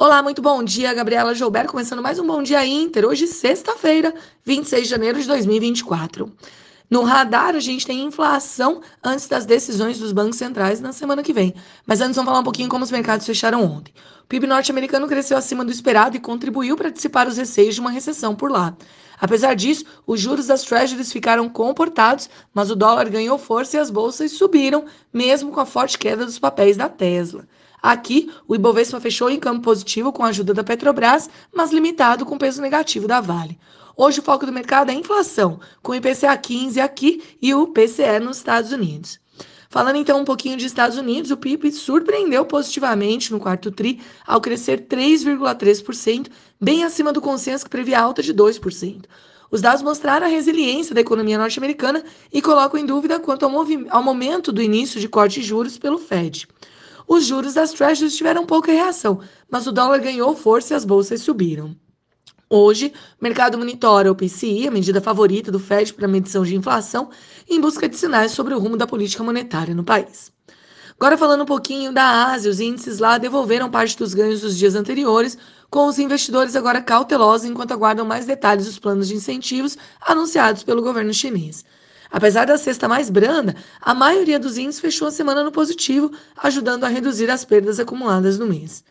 Olá, muito bom dia, Gabriela Joubert, começando mais um Bom Dia Inter, hoje sexta-feira, 26 de janeiro de 2024. No radar, a gente tem inflação antes das decisões dos bancos centrais na semana que vem. Mas antes, vamos falar um pouquinho como os mercados fecharam ontem. O PIB norte-americano cresceu acima do esperado e contribuiu para dissipar os receios de uma recessão por lá. Apesar disso, os juros das treasuries ficaram comportados, mas o dólar ganhou força e as bolsas subiram, mesmo com a forte queda dos papéis da Tesla. Aqui, o Ibovespa fechou em campo positivo com a ajuda da Petrobras, mas limitado com peso negativo da Vale. Hoje o foco do mercado é a inflação, com o IPCA 15 aqui e o PCE nos Estados Unidos. Falando então um pouquinho de Estados Unidos, o PIB surpreendeu positivamente no quarto TRI ao crescer 3,3%, bem acima do consenso que previa alta de 2%. Os dados mostraram a resiliência da economia norte-americana e colocam em dúvida quanto ao, ao momento do início de corte de juros pelo Fed os juros das Treasuries tiveram pouca reação, mas o dólar ganhou força e as bolsas subiram. Hoje, o mercado monitora o PCI, a medida favorita do Fed para medição de inflação, em busca de sinais sobre o rumo da política monetária no país. Agora falando um pouquinho da Ásia, os índices lá devolveram parte dos ganhos dos dias anteriores, com os investidores agora cautelosos enquanto aguardam mais detalhes dos planos de incentivos anunciados pelo governo chinês. Apesar da cesta mais branda, a maioria dos índices fechou a semana no positivo, ajudando a reduzir as perdas acumuladas no mês.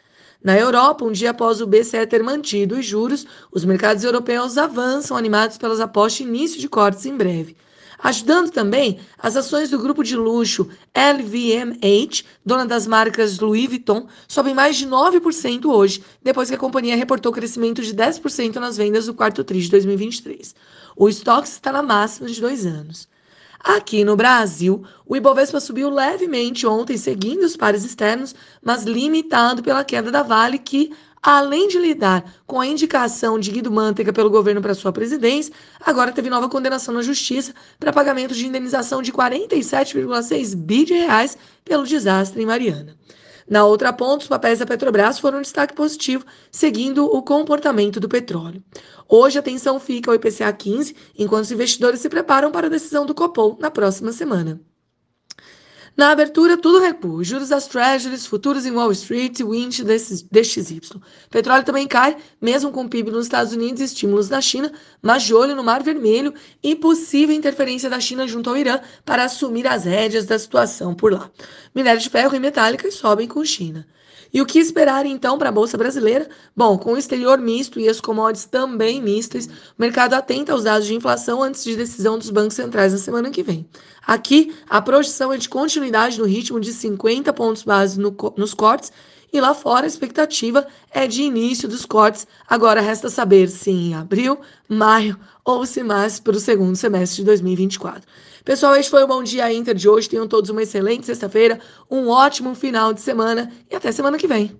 Na Europa, um dia após o BCE ter mantido os juros, os mercados europeus avançam animados pelas apostas de início de cortes em breve. Ajudando também as ações do grupo de luxo LVMH, dona das marcas Louis Vuitton, sobem mais de 9% hoje, depois que a companhia reportou crescimento de 10% nas vendas do quarto TRI de 2023. O estoque está na máxima de dois anos. Aqui no Brasil, o Ibovespa subiu levemente ontem, seguindo os pares externos, mas limitado pela queda da Vale, que, além de lidar com a indicação de Guido Mantega pelo governo para sua presidência, agora teve nova condenação na justiça para pagamento de indenização de 47,6 bi de reais pelo desastre em Mariana. Na outra ponta, os papéis da Petrobras foram um destaque positivo, seguindo o comportamento do petróleo. Hoje, a atenção fica ao IPCA 15, enquanto os investidores se preparam para a decisão do Copom na próxima semana. Na abertura, tudo recua. Juros das Treasuries, futuros em Wall Street o índice DXY. Petróleo também cai, mesmo com PIB nos Estados Unidos e estímulos na China, mas de olho no Mar Vermelho e possível interferência da China junto ao Irã para assumir as rédeas da situação por lá. Minério de ferro e metálicas sobem com China. E o que esperar então para a Bolsa Brasileira? Bom, com o exterior misto e as commodities também mistas, o mercado atenta aos dados de inflação antes de decisão dos bancos centrais na semana que vem. Aqui, a projeção é de continuidade no ritmo de 50 pontos base no, nos cortes e lá fora a expectativa é de início dos cortes. Agora resta saber se em abril, maio ou se mais para o segundo semestre de 2024. Pessoal, este foi o Bom Dia Inter de hoje. Tenham todos uma excelente sexta-feira, um ótimo final de semana e até semana que vem.